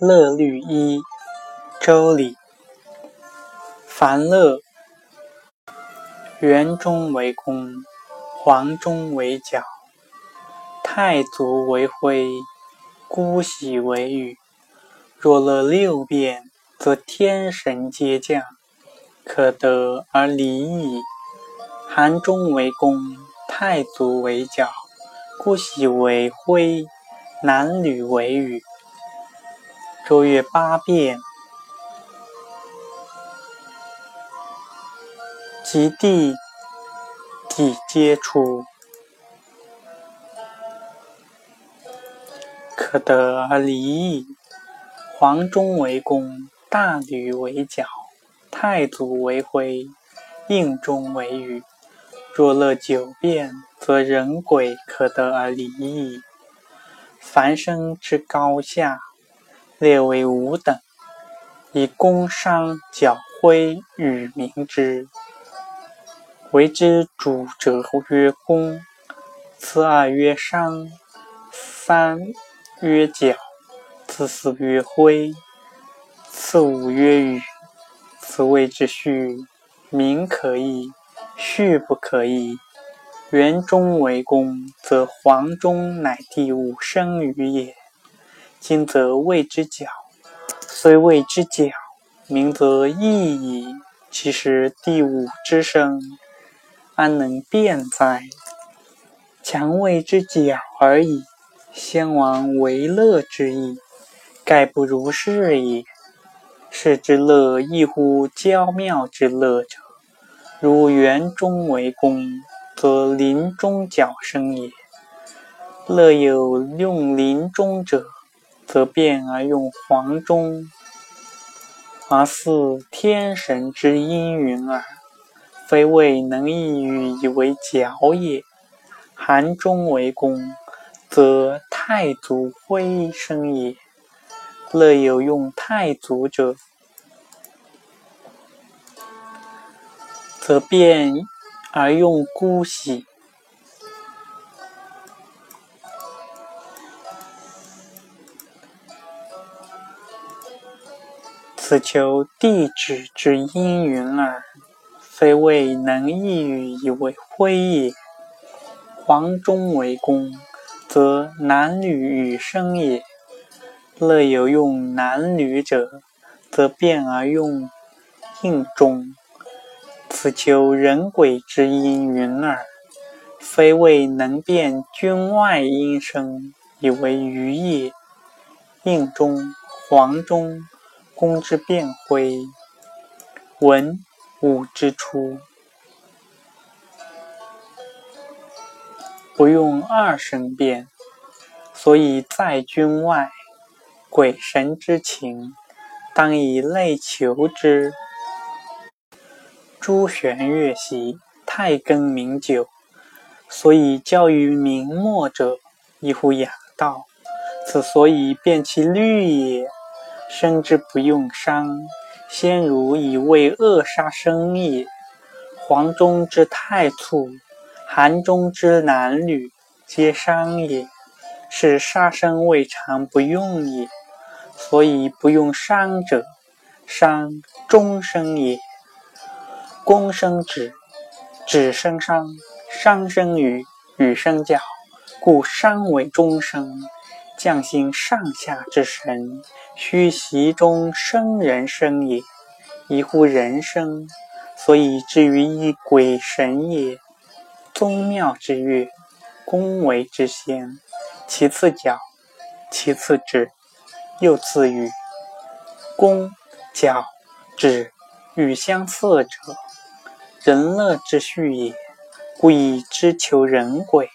乐律一，周礼。凡乐，圆中为公，黄中为角，太足为徽，姑息为羽。若乐六变，则天神皆降，可得而离矣。寒中为公，太足为角，姑息为徽，男女为羽。周乐八变，及第底皆出，可得而离矣。黄中为弓，大吕为角，太祖为徽，应中为羽。若乐九变，则人鬼可得而离矣。凡生之高下，列为五等，以宫商角徽与名之。为之主者曰宫，次二曰商，三曰角。次四曰徽，次五曰羽，此谓之序。名可矣，序不可矣。元中为公，则黄中乃第五生于也。今则谓之角，虽谓之角，名则异矣。其实第五之生，安能辨哉？强谓之角而已。先王为乐之意。盖不如是也。是之乐，异乎娇妙之乐者。如园中为弓，则林中角声也。乐有用林中者，则变而用黄中，而似天神之阴云耳。非谓能一语以为角也。寒中为公，则太祖徽声也。乐有用太足者，则变而用姑息。此求地址之因云耳，非谓能一语以为徽也。黄中为弓，则男女与生也。乐有用男女者，则变而用应中。此求人鬼之阴云耳，非谓能变君外阴声以为余也。应中、黄中，公之变徽，文武之初，不用二声变，所以在君外。鬼神之情，当以类求之。朱玄乐习，太庚名酒，所以教于明末者，一乎雅道。此所以辨其律也。生之不用伤，先儒以为扼杀生也。黄中之太簇，寒中之男女，皆商也。是杀生未尝不用也。所以不用商者，商终生也。公生止，止生商，商生羽，羽生角，故商为终生。将心上下之神，须习中生人生也。一乎人生，所以至于一鬼神也。宗庙之乐，宫为之先，其次角，其次止。又次与弓、角、指、与相似者，人乐之序也。故以之求人鬼，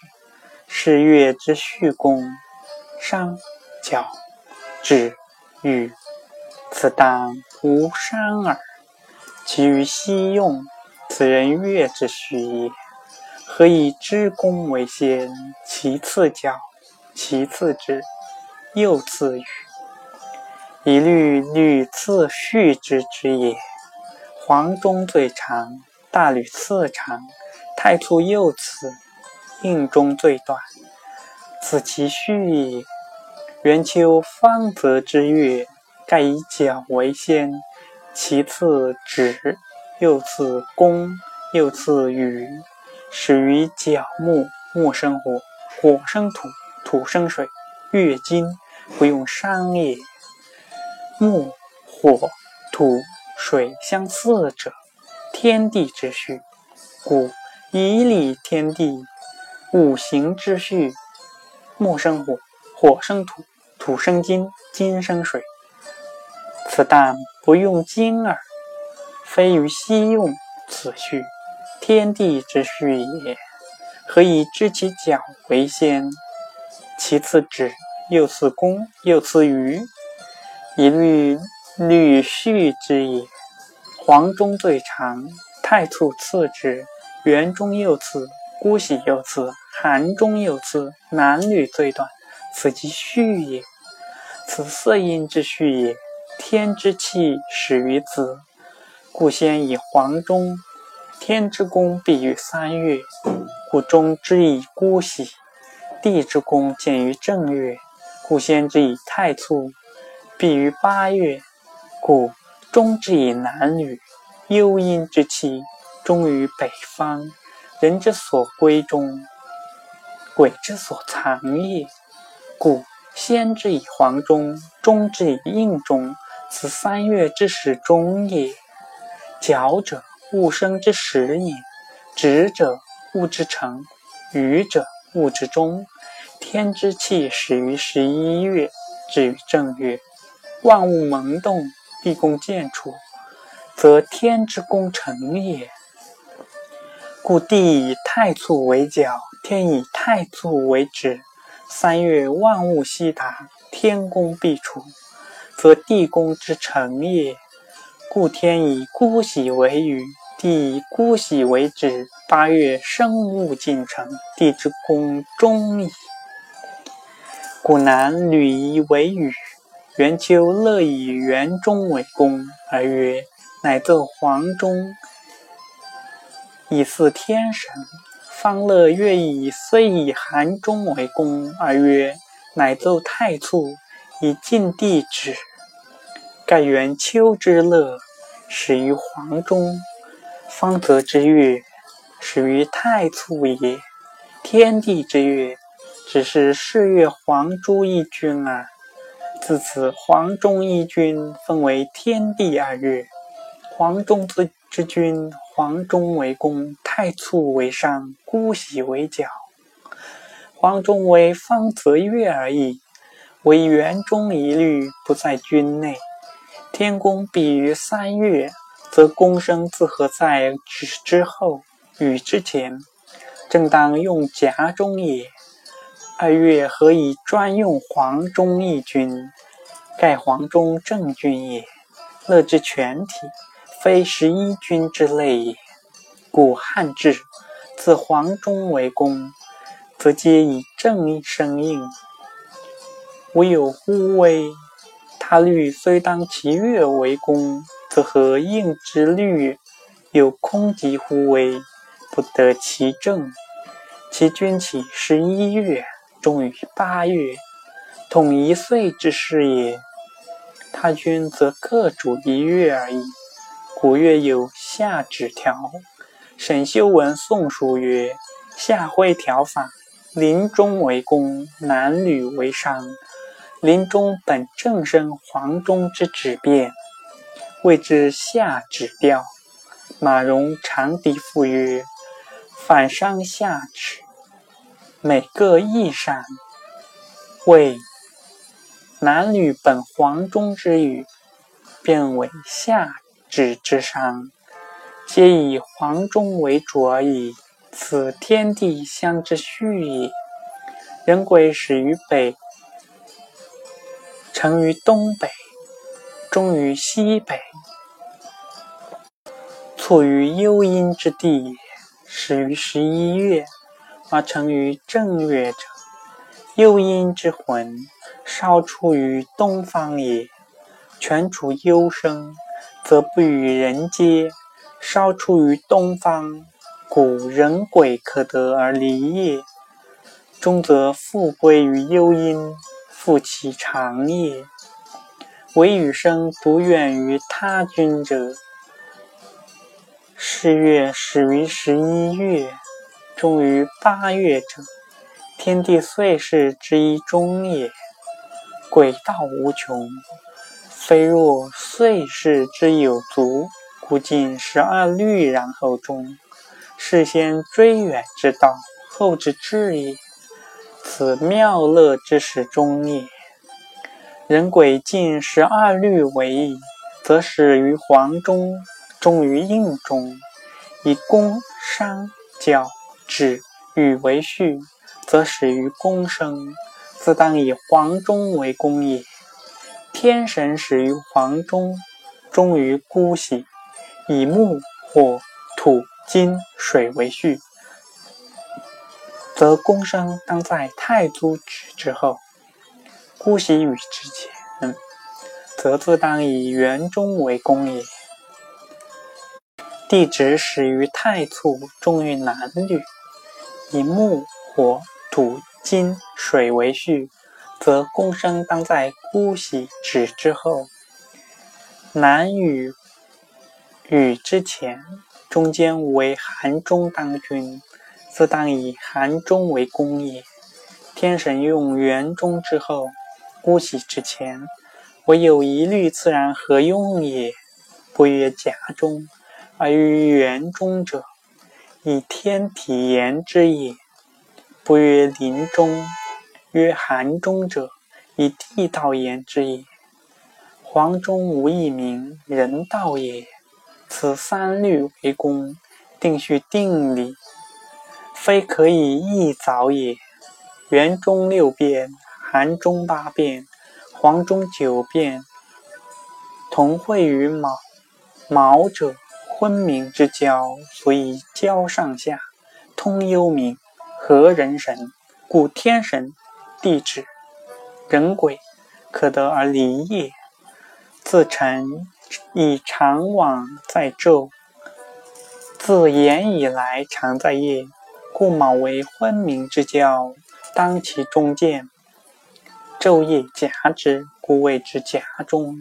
是乐之序功。商、角、指、与，此当无伤耳。其余悉用，此人乐之序也。何以知弓为先？其次角，其次指，又次与。以律屡次序之之也。黄中最长，大吕次长，太簇右次，应中最短，此其序也。元丘方泽之月，盖以角为先，其次止，又次弓，又次羽。始于角木，木生火，火生土，土生水，月经不用商也。木、火、土、水相似者，天地之序，故以理天地五行之序。木生火，火生土，土生金，金生水。此但不用金耳，非于西用此序，天地之序也。何以知其角为先？其次止，又次弓，又次羽，以律律序之也。黄中最长，太簇次之，元中又次，姑息又次，寒中又次，南吕最短，此即序也。此色阴之序也。天之气始于子，故先以黄中。天之功必于三月，故中之以姑息。地之功见于正月，故先之以太簇，必于八月，故中之以男女。幽阴之气终于北方，人之所归中，鬼之所藏也。故先之以黄中，中之以应中。此三月之始终也。角者，物生之始也；直者，物之成；余者，物之终。天之气始于十一月，至于正月。万物萌动，地宫渐处，则天之功成也。故地以太簇为角，天以太簇为止。三月，万物悉达，天宫必处。则地宫之成也，故天以姑息为雨，地以姑息为止。八月生物尽成，地之宫终矣。古南吕夷为雨，元丘乐以元中为宫，而曰：乃奏黄中，以祀天神。方乐乐以虽以寒中为宫，而曰：乃奏太簇。以尽地之，盖元秋之乐始于黄中，方泽之月始于太簇也。天地之月，只是四月黄朱一君耳。自此，黄中一君分为天地二月。黄中之之君，黄忠为公，太簇为上，姑息为角。黄忠为方泽月而已。为园中一律不在君内，天公必于三月，则公生自何在之之后，与之前，正当用夹中也。二月何以专用黄忠一君？盖黄忠正君也，乐之全体，非十一君之类也。故汉制自黄中为公，则皆以正义生应。唯有乎微，他律虽当其月为公，则何应之律有空极乎微，不得其正。其君起十一月，终于八月，统一岁之事也。他君则各主一月而已。古月有夏止条，沈修文宋书曰：夏会条法，临终为公，男女为商。林中本正生黄中之指变，谓之夏指调。马融长笛赋曰：“反伤夏指，每个异善。”谓男女本黄中之语，变为夏指之上，皆以黄中为主而已。此天地相之序也。人鬼始于北。成于东北，终于西北，处于幽阴之地也。始于十一月，而成于正月者，幽阴之魂，稍出于东方也。全处幽生，则不与人接；稍出于东方，故人鬼可得而离也。终则复归于幽阴。复其常也。唯与生不远于他君者。是月始于十一月，终于八月者，天地岁时之一终也。鬼道无穷，非若岁事之有足，故尽十二律，然后终。是先追远之道，后之至也。此妙乐之始终也。人鬼尽十二律为矣，则始于黄中，终于应中。以宫商角徵羽为序，则始于宫生，自当以黄中为宫也。天神始于黄中，终于孤喜。以木火土金水为序，则宫生当在太祖止之后；孤喜与之前，则自当以元中为宫也。地址始于太簇，终于南吕。以木、火、土、金、水为序，则公生当在姑息止之后。南与禹之前，中间为寒中当君，自当以寒中为公也。天神用元中之后，姑息之前，唯有一律自然合用也，不曰甲中。而于园中者，以天体言之也；不曰林中，曰寒中者，以地道言之也。黄中无一名，人道也。此三律为公，定序定理，非可以易凿也。园中六变，寒中八变，黄中九变，同会于卯。卯者。昏明之交，所以交上下，通幽冥，合人神，故天神、地支、人鬼可得而离也。自辰以常往在昼，自言以来常在夜，故卯为昏明之交，当其中见。昼夜夹之，故谓之夹中。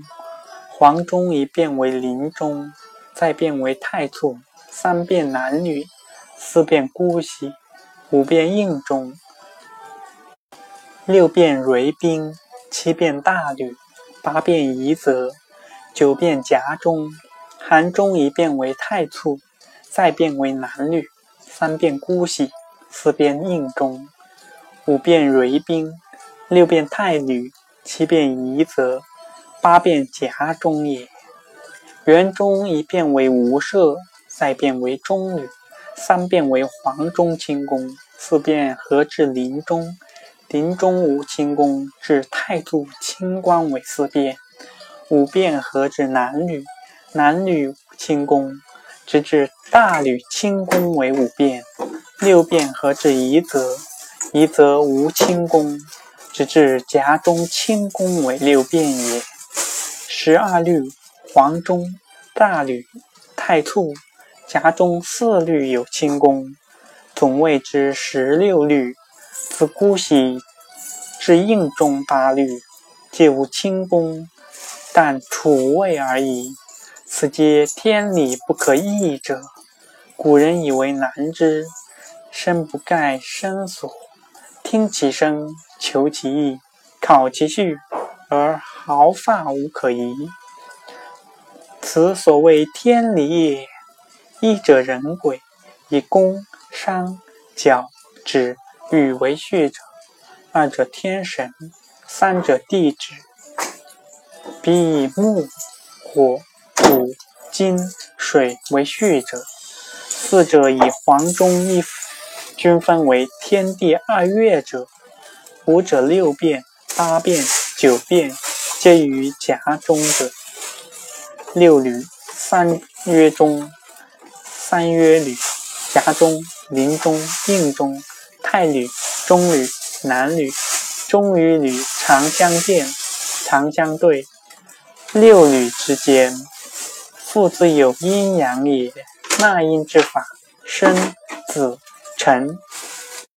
黄中一变为临中。再变为太簇，三变男女，四变姑息，五变应中，六变蕤宾，七变大吕，八变夷则，九变夹中。寒中一变为太簇，再变为男女，三变姑息，四变应中，五变蕤宾，六变太吕，七变夷则，八变夹中也。元中一变为无赦，再变为中吕，三变为黄中清宫，四变合至临中，临中无清宫，至太祖清光为四变，五变合至南吕，南吕清宫，直至大吕清宫为五变，六变合至夷则，夷则无清宫，直至夹中清宫为六变也。十二律。黄中、大吕、太簇、夹中四律有清宫，总谓之十六律。自姑息至应中八律，皆无轻功，但处位而已。此皆天理不可易者。古人以为难之，身不盖身所，听其声，求其意，考其序，而毫发无可疑。此所谓天理也。一者人鬼，以宫、商、角、徵、羽为序者；二者天神，三者地支。彼以木、火、土、金、水为序者；四者以黄中一均分为天地二月者；五者六变、八变、九变，皆于夹中者。六吕，三曰中，三曰吕，夹中，临中，应中，太吕，中吕，南吕，中与吕常相见，常相对。六吕之间，父子有阴阳也。纳阴之法，申、子、辰、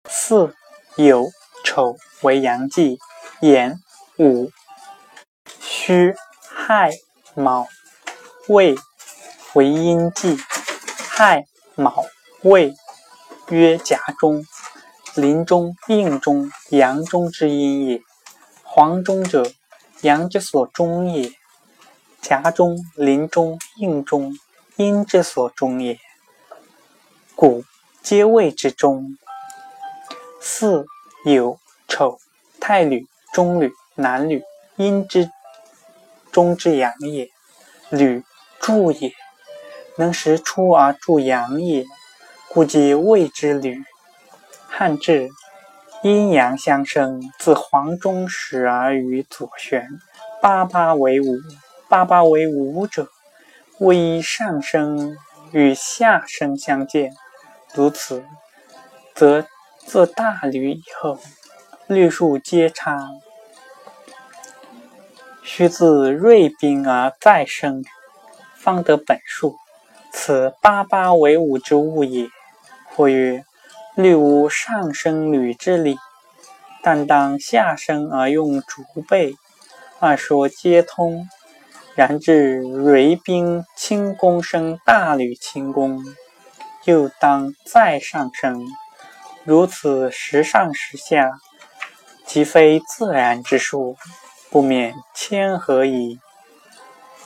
巳、酉、丑为阳纪，寅、午、戌。亥、卯、未为阴季。亥、卯、未曰甲中，林中、应中、阳中之阴也。黄中者，阳之所中也；甲中、林中、应中，阴之所中也。故皆谓之中。巳、酉、丑、太吕、中吕、南吕，阴之中之阳也。吕，助也，能时出而助阳也，故皆谓之吕。汉志。阴阳相生，自黄中始而与左旋，八八为五。八八为五者，谓上升与下升相见。如此，则自大吕以后，律数皆差。须自锐兵而再生，方得本数。此八八为五之物也。或曰。律无上生履之理，但当下生而用竹背，二说皆通。然至锐兵轻功生大履轻功，又当再上升，如此时上时下，即非自然之数，不免谦和矣。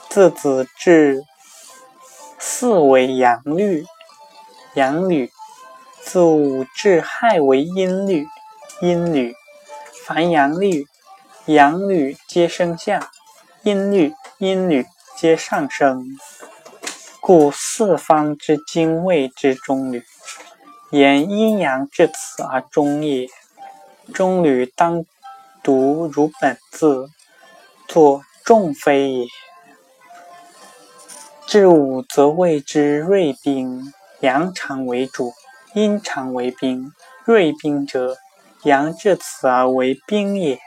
自子至四为阳律，阳律。自五至亥为阴律，阴律凡阳律、阳律皆生下，阴律、阴律皆上升。故四方之精谓之中旅，言阴阳至此而终也。中旅当读如本字，作众非也。至午则谓之锐兵，阳常为主。阴常为冰，锐冰者，阳至此而为冰也。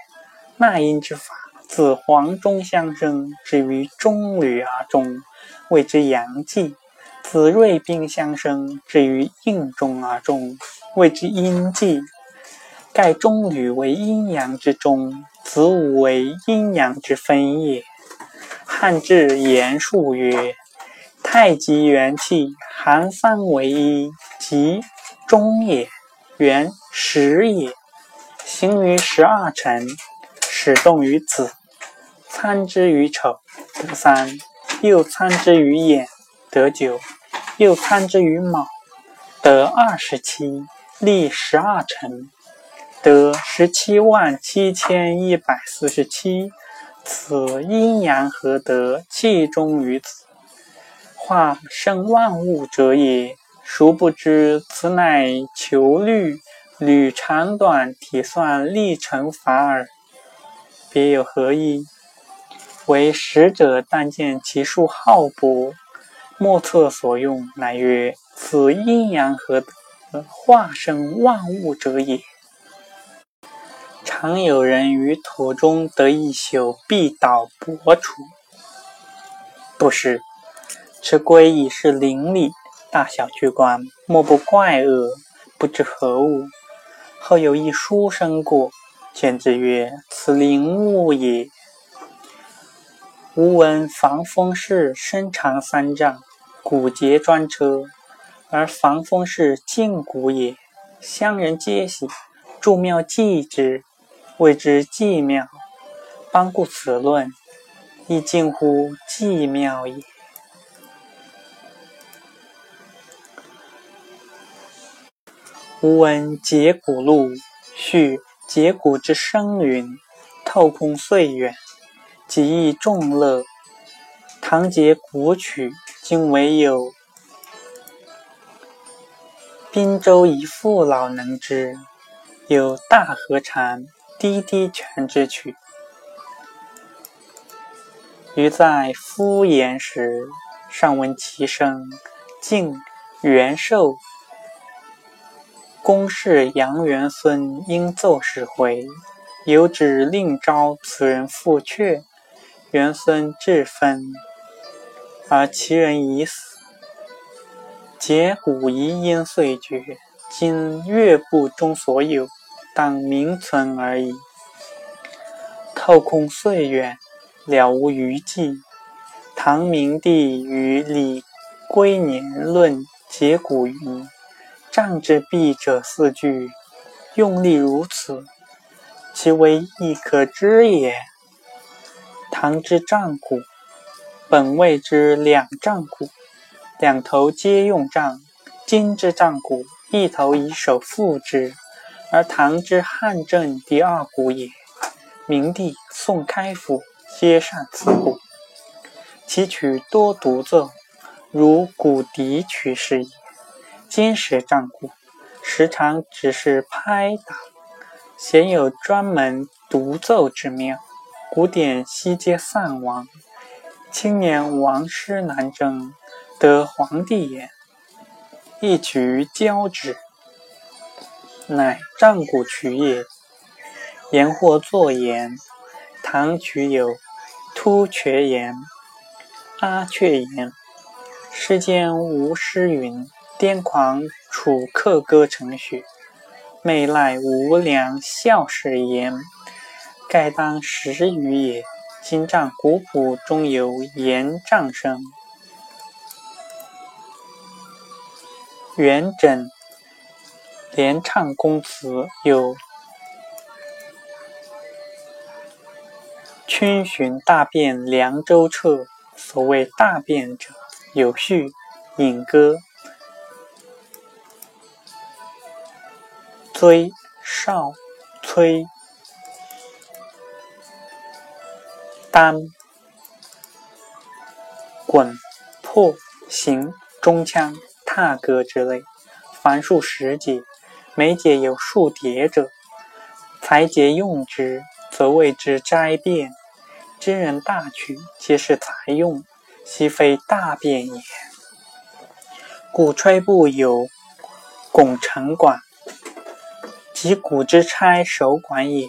纳音之法，自黄中相生，至于中吕而中，谓之阳气；自锐冰相生，至于应中而中，谓之阴气。盖中吕为阴阳之中，子午为阴阳之分也。汉志言述曰：“太极元气，含三为一，即。”中也，元始也，行于十二辰，始动于子，参之于丑，得三；又参之于寅，得九；又参之于卯，得二十七。立十二辰，得十七万七千一百四十七。此阴阳合德，气中于子，化生万物者也。殊不知，此乃求律，履长短，体算历程法耳。别有何意？为使者但见其数浩博，莫测所用，乃曰：此阴阳合，化生万物者也。常有人于土中得一宿，必倒薄处。不是，此龟已是灵力。大小巨观，莫不怪恶，不知何物。后有一书生过，见之曰：“此灵物也。”吾闻防风氏身长三丈，骨节专车，而防风氏胫骨也。乡人皆喜，筑庙祭之，谓之祭庙。邦故此论，亦近乎祭庙也。吾闻解骨录，叙解骨之声云：透空岁远，极易众乐。唐解骨曲，今唯有滨州一父老能之。有大河禅、滴滴泉之曲。余在敷衍时，尚闻其声，敬元寿。公事杨元孙应奏使回，有旨令召此人复阙。元孙至分，而其人已死。解骨遗因遂绝，今乐部中所有，当名存而已。透空岁远，了无余迹。唐明帝于李龟年论结骨云：“上之必者四句，用力如此，其为亦可知也。”唐之杖骨，本谓之两丈骨，两头皆用杖。今之杖骨，一头以手负之，而唐之汉正第二骨也。明帝、宋开府皆善此骨，其曲多独奏，如骨笛曲是也。今时战鼓，时常只是拍打，鲜有专门独奏之妙。古典悉皆散亡。青年王师南征，得皇帝言，一曲交之，乃战鼓曲也。言或作言，唐曲有突厥言、阿阙言。世间无诗云：“癫狂楚客歌成雪，媚赖无良笑使言。”盖当时语也。今仗古谱中有言仗声。元稹连唱公词有“春巡大便凉州彻”。所谓大便者，有序引歌，追少催。单、滚、破、行、中腔、踏歌之类，凡数十节，每节有数叠者，才节用之，则谓之斋变。今人大曲，皆是才用，悉非大变也。鼓吹部有拱辰管，即鼓之差首管也。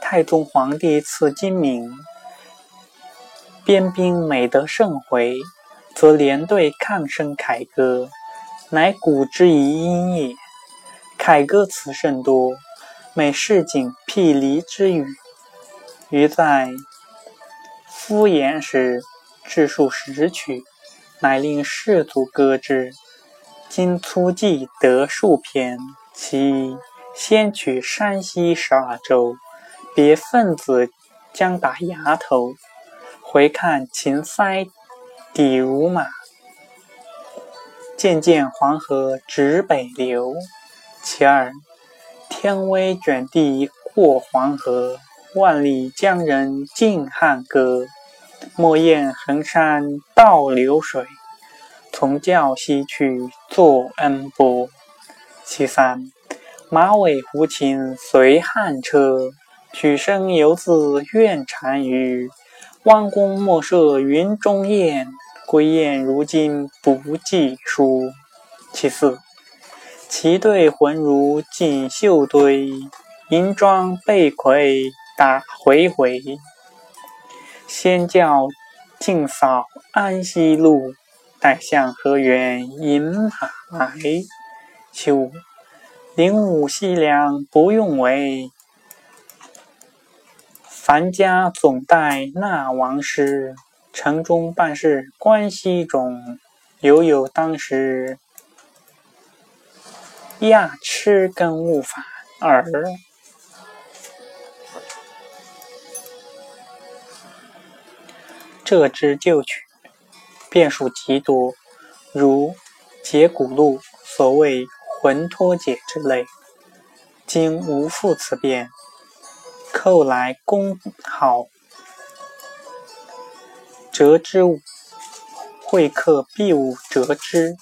太宗皇帝赐金名。边兵每得胜回，则连队抗声凯歌，乃古之遗音也。凯歌词甚多，每市井辟离之语，余在敷衍时，至数十曲，乃令士卒歌之。今粗记得数篇，其一先取山西十二州，别分子将打崖头。回看秦塞底如马，渐渐黄河直北流。其二，天威卷地过黄河，万里江人尽汉歌。莫厌衡山倒流水，从教西去作恩波。其三，马尾胡琴随汉车，曲声犹自怨单于。弯弓莫射云中雁，归雁如今不计书。其四，旗队浑如锦绣堆，银装被魁打回回。先教尽扫安西路，待向河源饮马来。其五，灵武西凉不用为。樊家总代纳王师，城中办事关西中。犹有当时亚吃根勿反耳。这支旧曲，变数极多，如解骨录所谓魂脱解之类，今无复此变。寇来公好折之，会客必舞折之，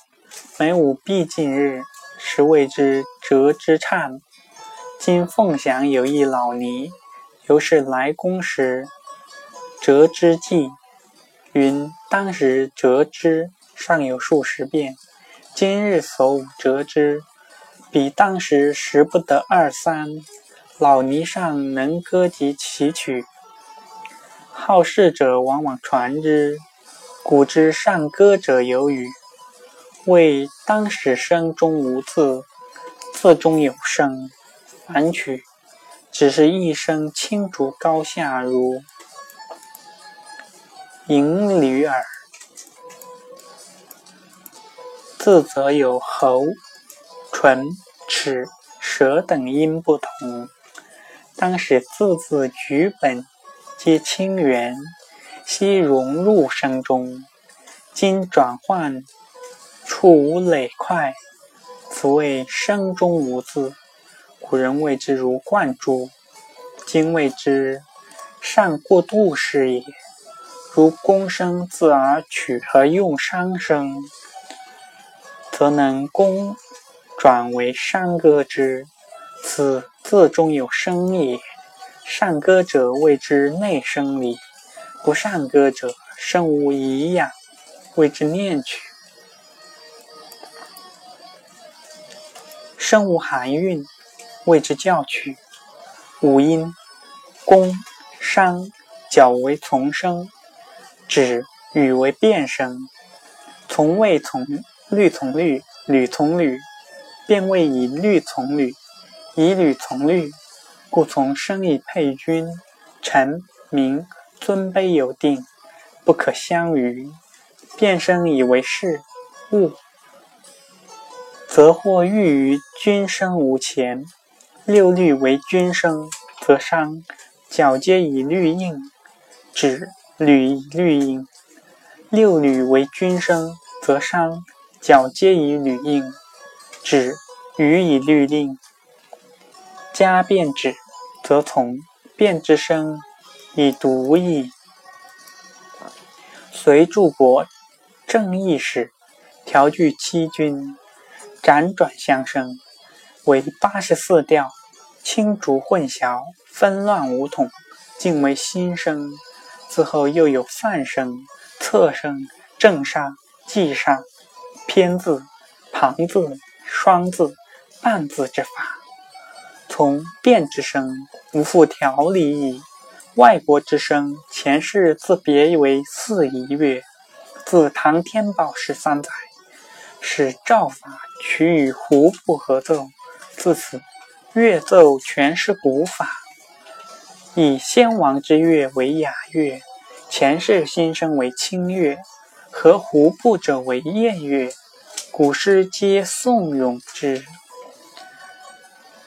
每舞必尽日，时谓之折之唱。今凤翔有一老尼，由是来宫时折之记，云当时折之尚有数十遍，今日所舞折之，比当时食不得二三老尼上能歌及其曲。好事者往往传之古之善歌者有语。为当时生中无字字中有声反曲只是一声清竹高下如银驴耳。字则有喉唇、齿、舌等音不同。当使字字举本皆清源，悉融入声中。今转换处无累块，此谓声中无字。古人谓之如贯珠，今谓之善过渡是也。如宫声字而取而用商声，则能宫转为山歌之，此字中有声也。善歌者谓之内声理，不善歌者声无遗养，谓之念曲。声无含韵，谓之教曲。五音，宫、商、角为从声。指语为变声，从谓从律从律，吕从吕，便谓以律从律，以吕从律，故从生以配君，臣民尊卑有定，不可相逾。变生以为事物，则或欲于君生无前。六律为君声，则伤；角皆以律应，指。吕律应，六吕为君声，则伤；角皆以吕应，指予以律令。加变指，则从变之声以独矣。随柱国正义使，调具七军，辗转相生，为八十四调，清竹混淆，纷乱无统，尽为新声。此后又有泛声、侧声、正杀、记杀、偏字、旁字、双字、半字之法。从变之声，无复条理矣。外国之声，前世自别为四夷乐。自唐天宝十三载，使诏法取与胡部合奏，自此乐奏全是古法。以先王之乐为雅乐，前世新生为清乐，和胡部者为艳乐，古诗皆颂咏之。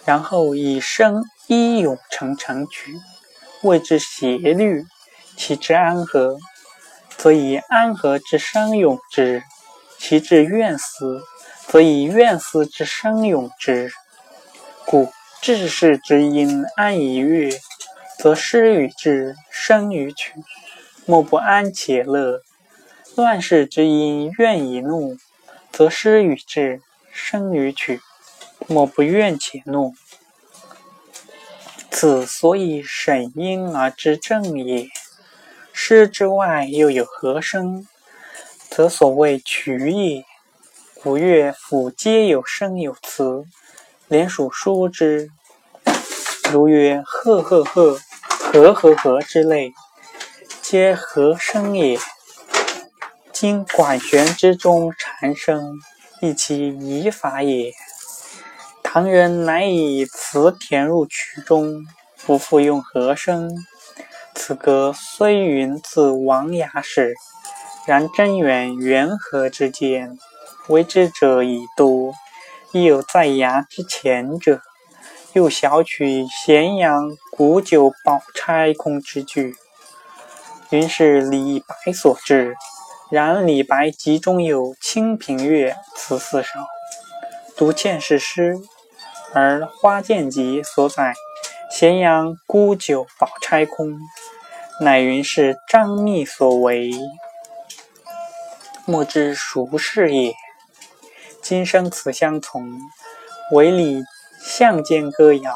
然后以声一咏成成曲，谓之谐律。其之安和，则以安和之声咏之；其至怨思，则以怨思之声咏之。故治世之音安以乐。则诗与志生于曲，莫不安且乐；乱世之音怨以怒，则失与之生与曲，莫不怨且怒。此所以审音而知正也。诗之外又有和声，则所谓曲也。古乐府皆有声有词，连属书之，如曰赫赫赫。和和和之类，皆和声也。今管弦之中蝉声，亦其宜法也。唐人乃以词填入曲中，不复用和声。此歌虽云自王雅始，然真源元和之间，为之者已多，亦有在雅之前者。又小取咸阳古酒宝钗空之句，云是李白所制。然李白集中有《清平乐》词四首，读欠是诗，而《花间集》所载咸阳孤酒宝钗空，乃云是张密所为，莫知孰是也。今生此相从，唯李。巷间歌谣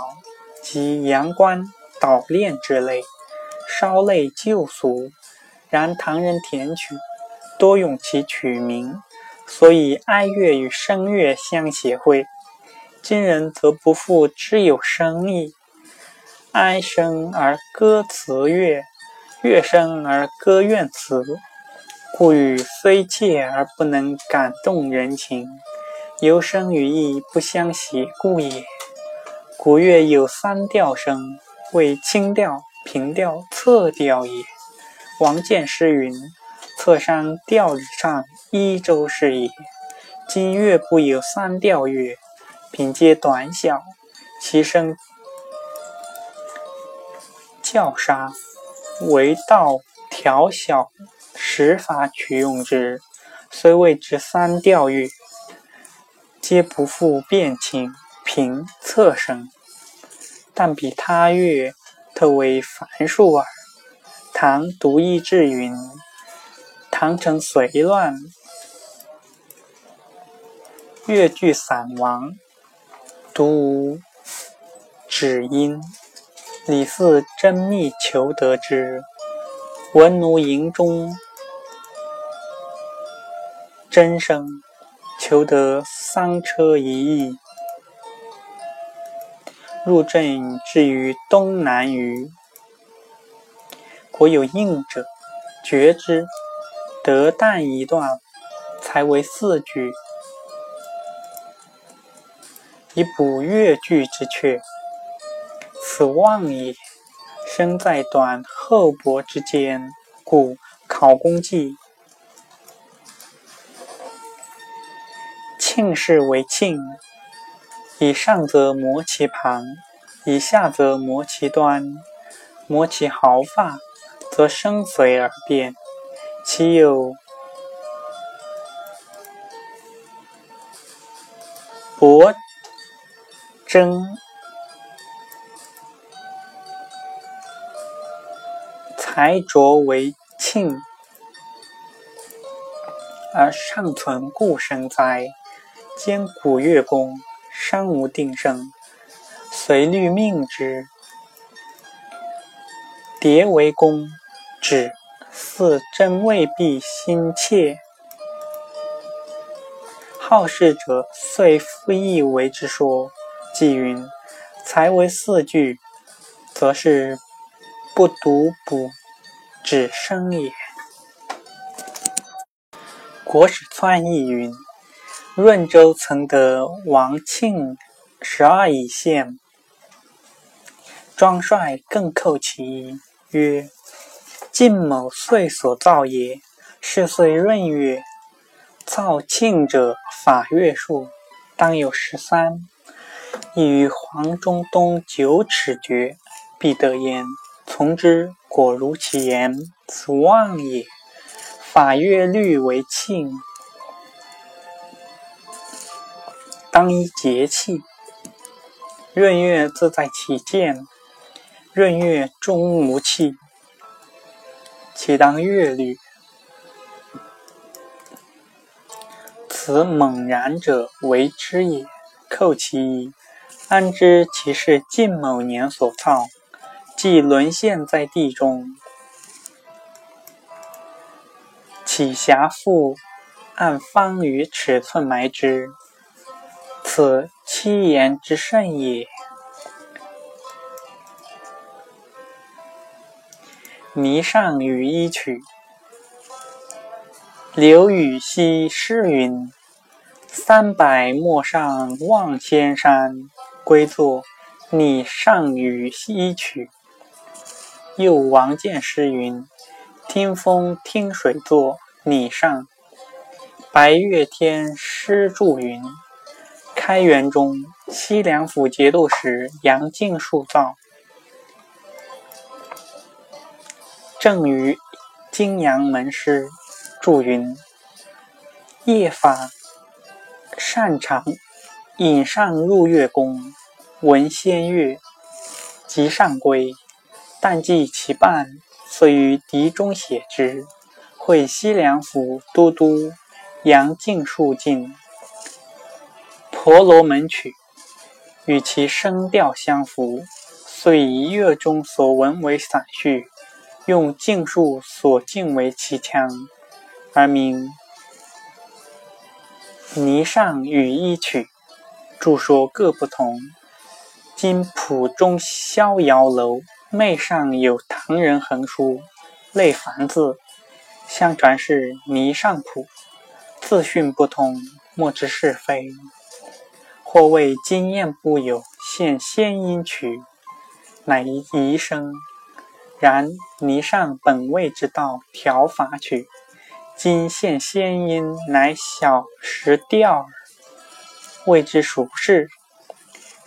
及阳关捣练之类，稍类旧俗。然唐人填曲多用其曲名，所以哀乐与声乐相协会。今人则不复知有声意，哀声而歌词乐，乐声而歌怨词，故语虽切而不能感动人情，由声与意不相协故也。古乐有三调声，为清调、平调、侧调也。王建诗云：“客山调里上一州是也。”今乐部有三调乐，品皆短小，其声较沙，为道调小时法取用之，虽谓之三调乐，皆不复变清平侧声，但比他乐特为繁数耳。唐独异志云：唐承隋乱，越剧散亡，独无止音。李四真密求得之，闻奴营中真声，求得丧车一役，入阵至于东南隅。国有应者，觉之，得旦一段，才为四句，以补越句之阙。此望也，身在短厚薄之间，故考工记。庆氏为庆，以上则摩其旁，以下则摩其端，摩其毫发。则声随而变，其有薄征才卓为庆，而尚存故生哉？兼古乐工，尚无定胜，随律命之，迭为功。指。似真未必心切，好事者遂复意为之说。即云才为四句，则是不独补指声也。国史川译云：润州曾得王庆十二乙县，庄帅更叩其一曰。晋某岁所造也，是岁闰月，造庆者法月数，当有十三。亦于黄中东九尺绝，必得焉。从之，果如其言，此望也。法月律为庆，当依节气。闰月自在其间，闰月终无气。其当乐律，此猛然者为之也。寇其一，安知其是晋某年所造？既沦陷在地中，岂暇复按方与尺寸埋之？此七言之甚也。霓上羽衣曲，刘禹锡诗云：“三百陌上望仙山，归作霓上羽衣曲。”又王建诗云：“听风听水作霓上，白月天诗祝云。”开元中，西凉府节度使杨敬树造。正于金阳门师祝云：夜法擅长引上入月宫，闻仙乐，即上归。但记其半，遂于笛中写之。会西凉府都督杨敬树进婆罗门曲，与其声调相符，遂以乐中所闻为散序。用净数所净为其腔，而名《霓裳羽衣曲》。著说各不同。今谱中逍遥楼妹上有唐人横书，类繁字，相传是霓裳谱，字训不通，莫知是非。或谓经验不有，现仙音曲，乃遗声。然泥上本位之道调法曲，今现先音，乃小时调耳，谓之孰是？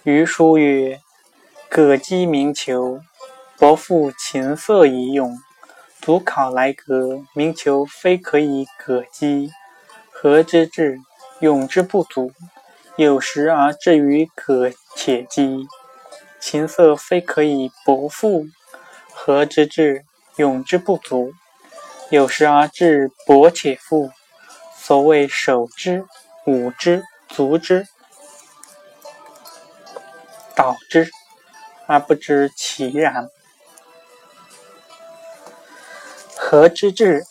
余书曰：葛姬鸣裘，伯父琴瑟以咏。足考来格，鸣求非可以葛姬，何之至？咏之不足，有时而至于葛且姬。琴瑟非可以伯父，何之至？勇之不足。有时而至伯且父，所谓守之、武之、足之、蹈之，而不知其然。何之至？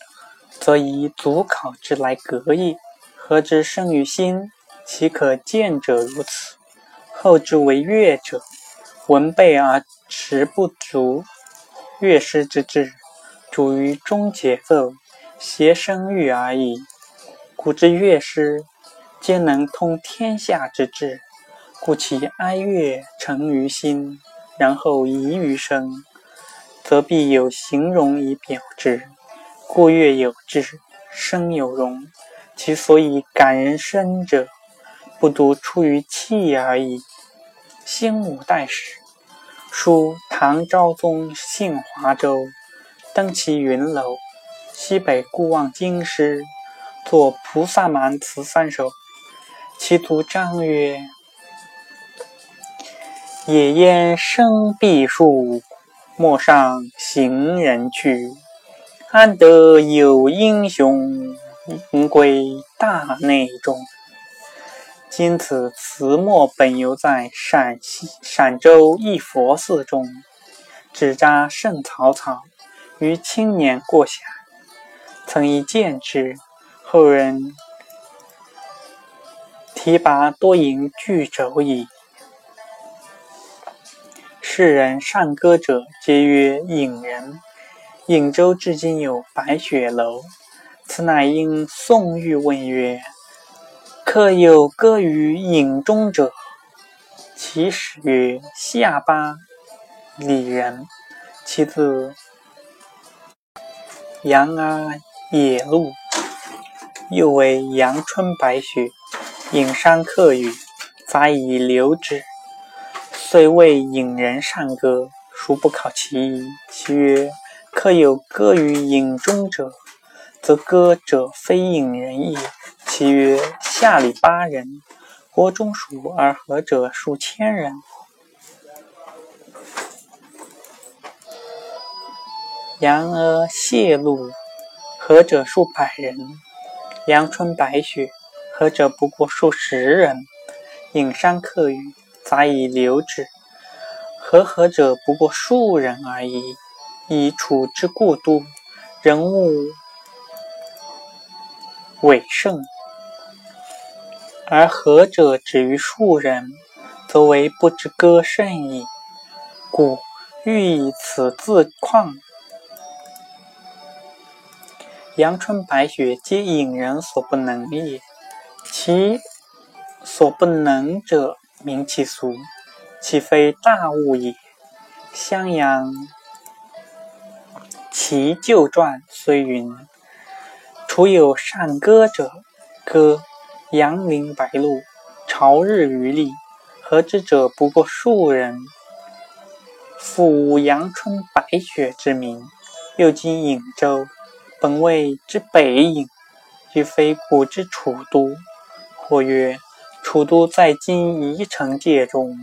则以足考之来格也。何之生于心？岂可见者如此？后之为乐者，闻备而持不足，乐师之志。主于中节奏，谐声韵而已。古之乐师，皆能通天下之志，故其哀乐成于心，然后移于声，则必有形容以表之。故乐有志，声有容。其所以感人深者，不独出于气而已。兴五代时，书唐昭宗幸华州。登其云楼，西北顾望京师，作《菩萨蛮词三首》。其徒章曰：“野烟生碧树，陌上行人去。安得有英雄，名归大内中。”今此词末本游在陕西陕州一佛寺中，纸扎圣草草。于青年过暇，曾一见之，后人提拔多吟巨轴矣。世人善歌者，皆曰隐人。颍州至今有白雪楼，此乃因宋玉问曰：“客有歌于隐中者？”其始曰：“下巴里人。”其字。阳阿野鹿，又为阳春白雪，隐山客语，杂以流之。虽谓隐人善歌，孰不考其意？其曰：客有歌于隐中者，则歌者非隐人也。其曰：下里八人，国中属而和者数千人。阳阿谢露，何者数百人；阳春白雪，何者不过数十人。隐山客语，杂以流之。和合者不过数人而已。以楚之故都，人物伟盛，而和者止于数人，则为不知歌甚矣。故欲以此自况。阳春白雪，皆隐人所不能也。其所不能者，名其俗，岂非大物也。襄阳其旧传虽云：楚有善歌者，歌阳陵白鹿，朝日余力，何之者不过数人。复无阳春白雪之名，又今颍州。本谓之北隐，亦非古之楚都。或曰：楚都在今宜城界中，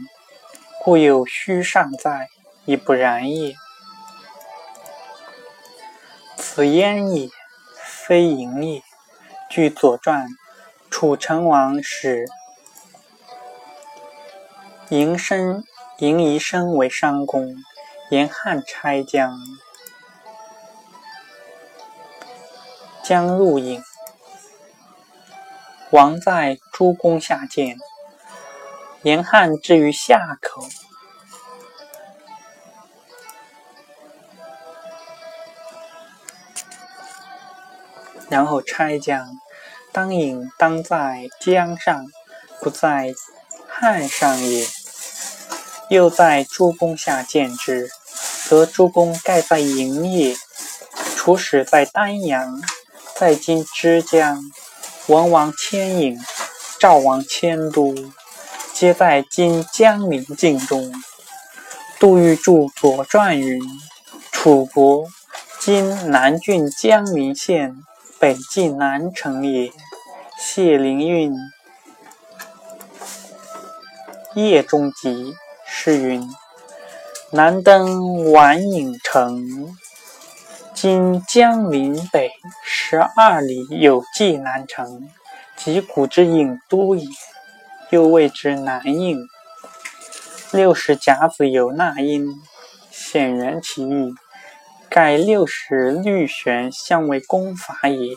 故有虚上在，亦不然也。此焉也，非盈也。据《左传》，楚成王使嬴生嬴夷生为商公，沿汉差将。将入郢，王在诸公下见，严汉至于下口，然后拆将当引当在江上，不在汉上也。又在诸公下见之，则诸公盖在营也。楚使在丹阳。在今之江，文王牵引，赵王迁都，皆在今江陵境中。杜预著《左传》云：“楚国今南郡江陵县北近南城也。”谢灵运《夜中集》是云：“南登完郢城。”今江陵北十二里有济南城，即古之郢都也，又谓之南郢。六十甲子有纳音，显元其意。盖六十律弦相为功法也，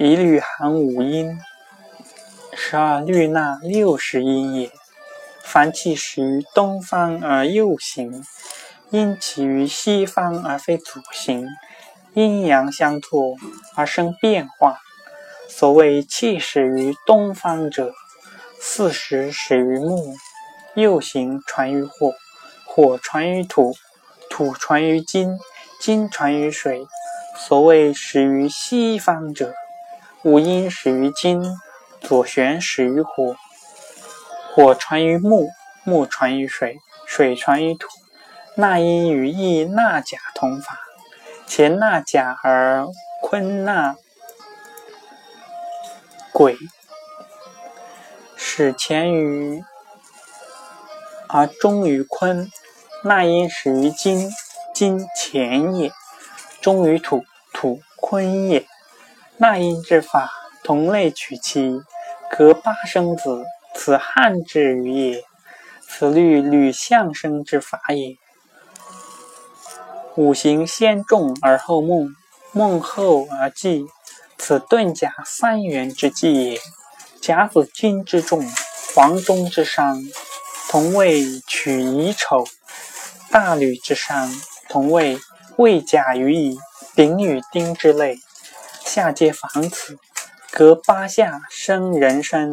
一律含五音，十二律纳六十音也。凡气始于东方而右行，因起于西方而非左行。阴阳相错而生变化，所谓气始于东方者，四时始于木，右行传于火，火传于土，土传于金，金传于水。所谓始于西方者，五阴始于金，左旋始于火，火传于木，木传于水，水传于土。纳音与意纳甲同法。前纳甲而坤纳癸，始前于而终于坤。纳音始于金，金乾也；终于土，土坤也。纳音之法，同类取其，隔八生子，此汉之语也。此律吕相生之法也。五行先重而后梦，梦后而济，此遁甲三元之计也。甲子金之重，黄中之伤，同谓取乙丑；大吕之伤，同谓未甲于乙、丙与丁之类。下皆防此，隔八下生人参。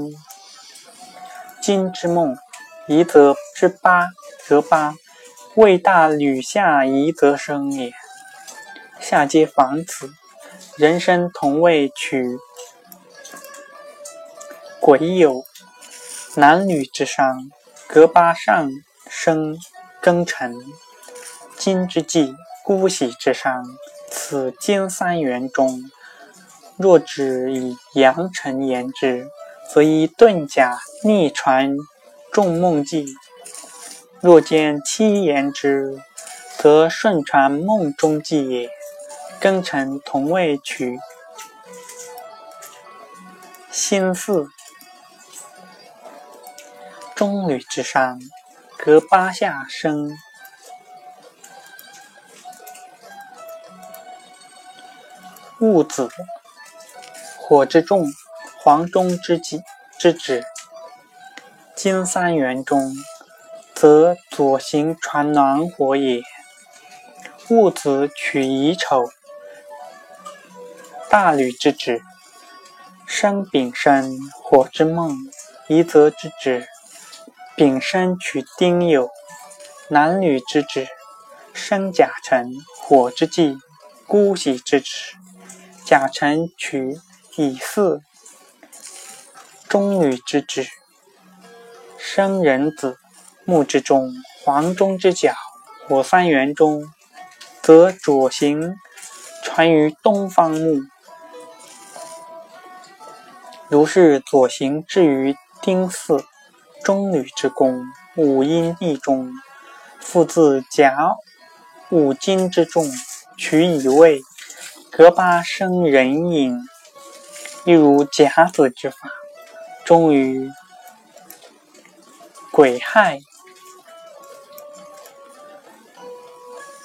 金之梦，夷则之八，则八。未大吕下夷则生也，下皆防此。人生同位取癸酉，男女之伤，隔八上生庚辰。今之计，姑息之伤，此经三元中。若只以阳辰言之，则以遁甲逆传众梦纪。若见七言之，则顺传梦中记也。庚辰同位取辛巳，中女之上，隔八下生戊子，火之重，黄中之己之止。金三元中。则左行传暖火也。戊子取乙丑，大吕之子，生丙申，火之梦；夷则之子，丙申取丁酉，男女之子，生甲辰，火之纪，姑息之子。甲辰取乙巳，中女之子，生人子。木之中，黄中之角，火三元中，则左行传于东方木。如是左行至于丁巳，中女之宫，五阴地中，复自甲五金之众，取乙未，隔八生人影，亦如甲子之法，终于癸亥。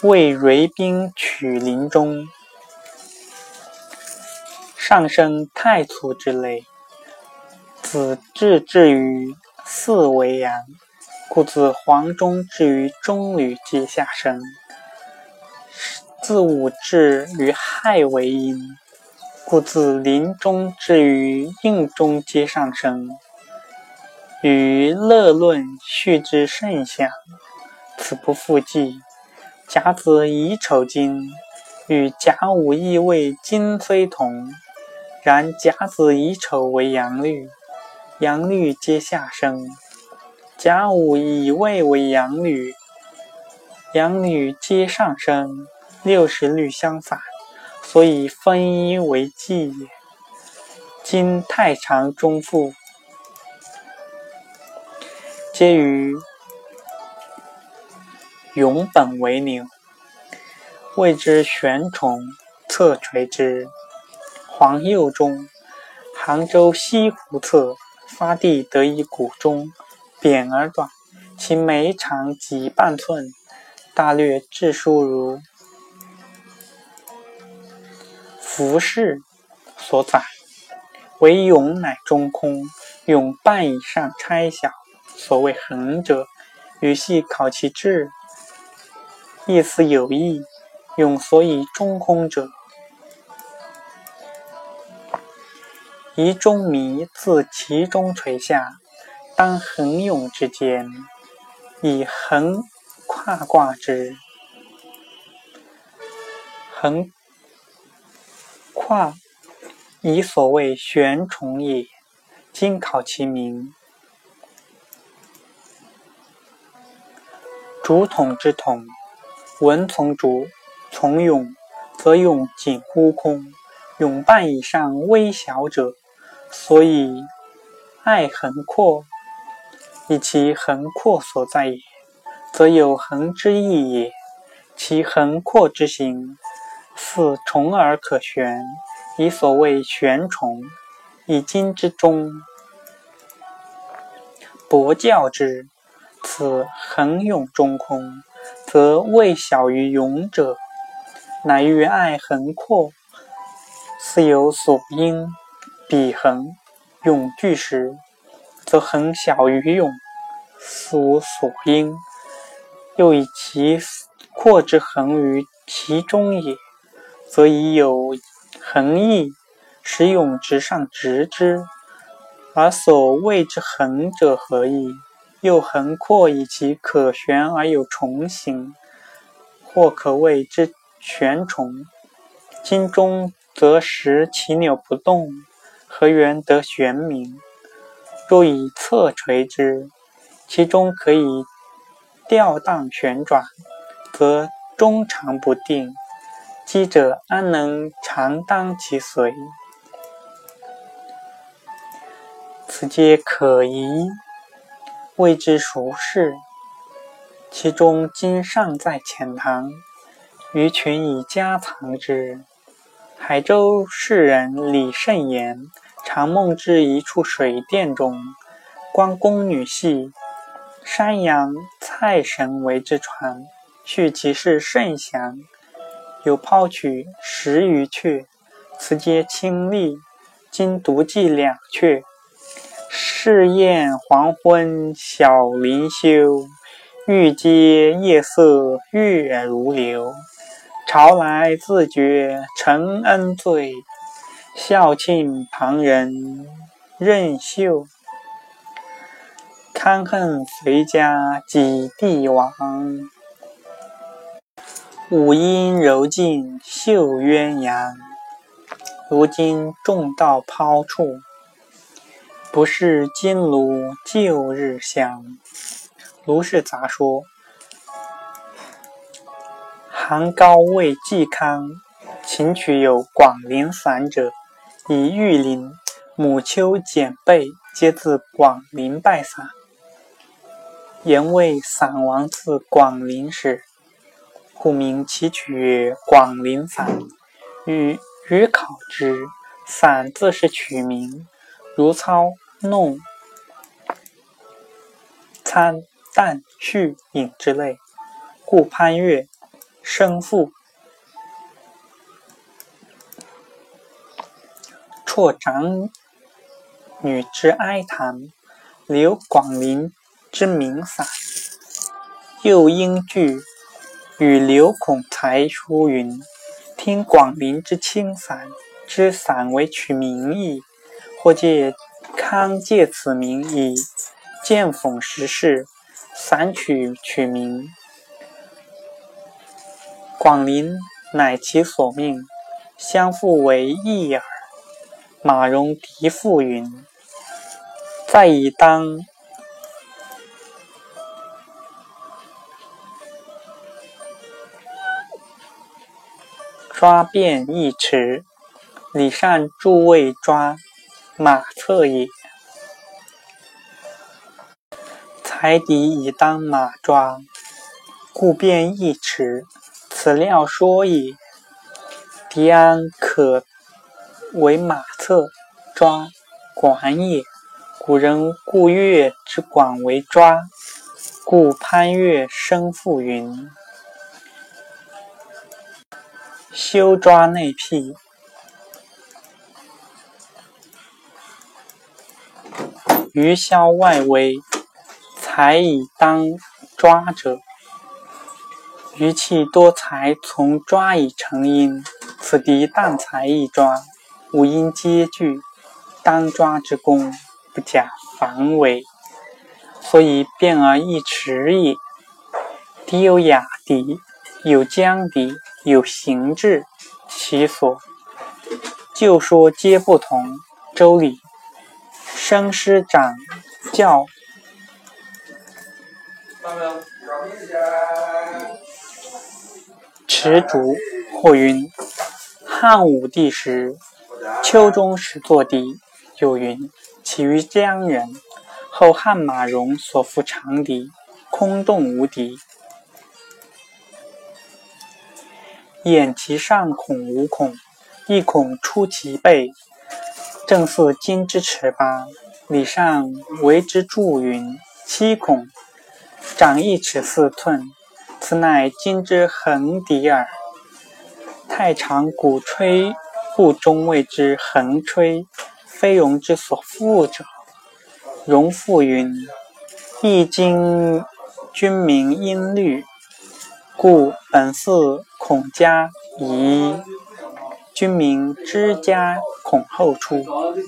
为蕤宾取林中，上升太粗之类。子至至于巳为阳，故自黄中至于中吕皆下生；自午至于亥为阴，故自临中至于应中皆上升。与乐论序之甚相，此不复记。甲子乙丑金，与甲午乙未金虽同，然甲子乙丑为阳历，阳历皆下生；甲午乙未为阳历，阳历皆上升。六十律相反，所以分一为纪也。今太常中复，皆于永本为牛，谓之玄虫，侧垂之。黄右中，杭州西湖侧发地得一谷中，扁而短，其眉长及半寸，大略质数如服饰所载。为俑乃中空，俑半以上差小，所谓横者，予系考其志，意思有异。俑所以中空者，宜中迷自其中垂下，当横俑之间，以横跨挂之，横化。以所谓玄虫也，今考其名。竹筒之筒，文从竹，从俑，则俑近乎空，俑半以上微小者，所以爱横阔，以其横阔所在也，则有横之意也。其横阔之形，似虫而可旋。以所谓玄虫，以今之中，博教之，此恒永中空，则未小于勇者，乃欲爱恒阔，似有所因。彼横俑具时，则恒小于勇，似无所因。又以其阔之恒于其中也，则已有。横意，使俑直上直之，而所谓之横者何意？又横阔以其可旋而有虫形，或可谓之旋虫。今中则实其扭不动，何缘得玄名？若以侧垂之，其中可以吊荡旋转，则中长不定。昔者安能常当其随？此皆可疑，未知孰是。其中今尚在浅堂，余群以家藏之。海州士人李慎言，常梦之一处水殿中，观宫女戏，山阳蔡神为之传，叙其事甚详。有抛取十余阙，此皆清丽。今独记两阙。试宴黄昏晓林修，欲接夜色月如流。朝来自觉承恩罪，孝庆旁人任秀。堪恨随家几帝王。五音柔尽绣鸳鸯，如今重道抛处，不是金炉旧日香。卢氏杂说：韩高为嵇康，琴曲有广陵散者，以玉林、母丘、简贝皆自广陵拜散。言为散王自广陵始。故名其曲曰《广陵散》，与予考之，散自是曲名，如操、弄、参、旦、序、引之类。故潘岳生父辍长女之哀谈，留广陵之名散，又因句。与刘孔才书云：“听广陵之清散，知散为取名义，或借康借此名以见讽时事，散取取名。广陵乃其所命，相复为义耳。马戎狄复云：“再以当抓便一尺，礼善诸位抓马策也。才敌以当马抓，故便一尺，此料说也。敌安可？”为马策抓管也。古人故月之管为抓，故潘岳生父云：“修抓内辟，余销外围，才以当抓者。余气多才，从抓以成因。此敌但才一抓。”五音皆具，当抓之功不假防伪，所以变而易持也。敌有雅敌，有将敌，有行志，其所旧说皆不同。周礼生师长教，持竹或云：汉武帝时。秋中始作敌，有云：“起于江人，后汉马融所服长笛，空洞无敌。掩其上孔无孔，一恐出其背，正似金之尺八。礼上为之注云：七孔，长一尺四寸，此乃金之横笛耳。太常鼓吹。”故中谓之横吹，非容之所复者。容复云：《易经》君明音律，故本寺孔家仪。君名之家孔后出，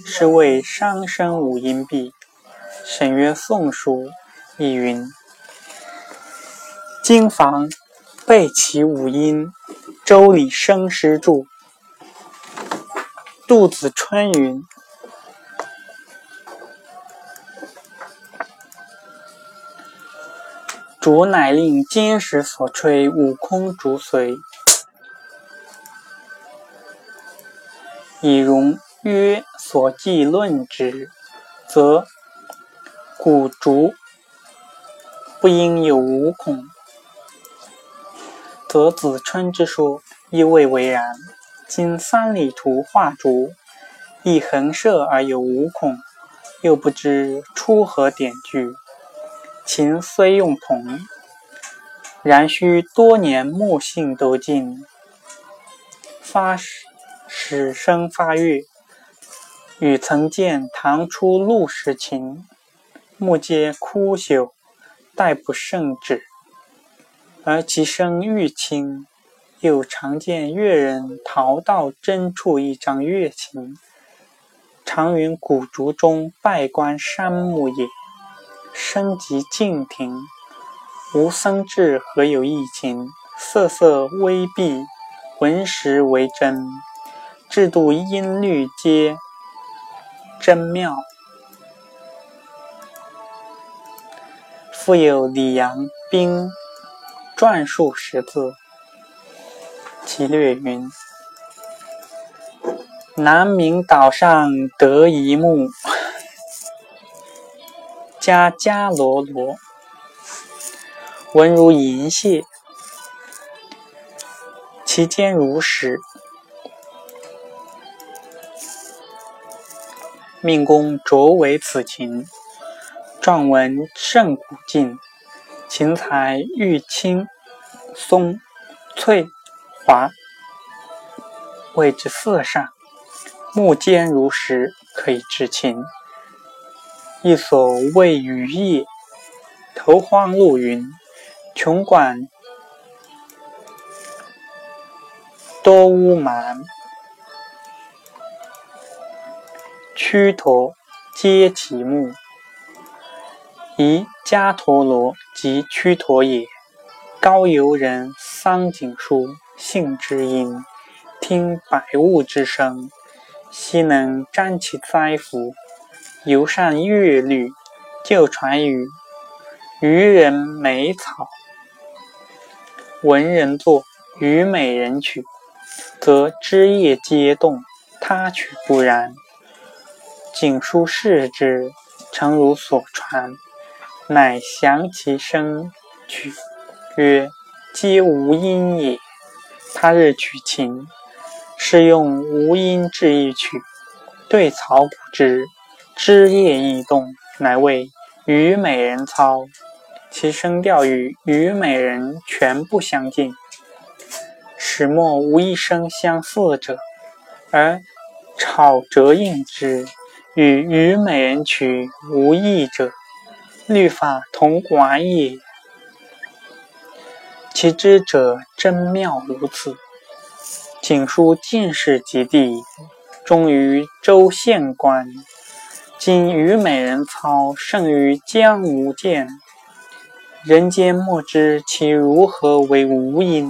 是谓商生五音毕。沈曰：宋书亦云：经房备其五音，周礼生师注。杜子春云：“竹乃令金石所吹，悟空竹随。以容曰所记论之，则古竹不应有五孔，则子春之说亦未为然。”今三里图画竹，亦横射而有五孔，又不知出何典据。琴虽用铜，然须多年木性都尽，发始生发乐。与曾见唐初陆氏琴，木皆枯朽，待不胜指，而其声愈清。又常见乐人逃到真处一张乐琴，常云古竹中拜观山木也。声极静听，吾僧智何有异情？瑟瑟微闭，闻时为真。制度音律皆真妙。复有李阳冰篆数十字。其略云：南明岛上得一木，加加罗罗，文如银屑，其间如石。命公擢为此琴，状文甚古劲，琴材玉青松翠。华谓之色上，木坚如石，可以制琴。一所谓雨夜，投荒路云，穷馆多屋满，屈陀皆其木，宜迦陀罗及屈陀也。高游人桑景书。性之音，听百物之声，悉能占其载服，游善乐律，就传于渔人美草。文人作，虞美人曲，则枝叶皆动，他曲不然。景书视之，诚如所传，乃详其声曲，曰：“皆无音也。”他日取琴，是用无音制一曲，对草鼓之，枝叶异动，乃谓虞美人操。其声调与虞美人全不相近，始末无一声相似者，而草折应之，与虞美人曲无异者，律法同寡也。其知者真妙如此。景书进士及第，终于州县官。今虞美人操胜于江无剑。人间莫知其如何为无因。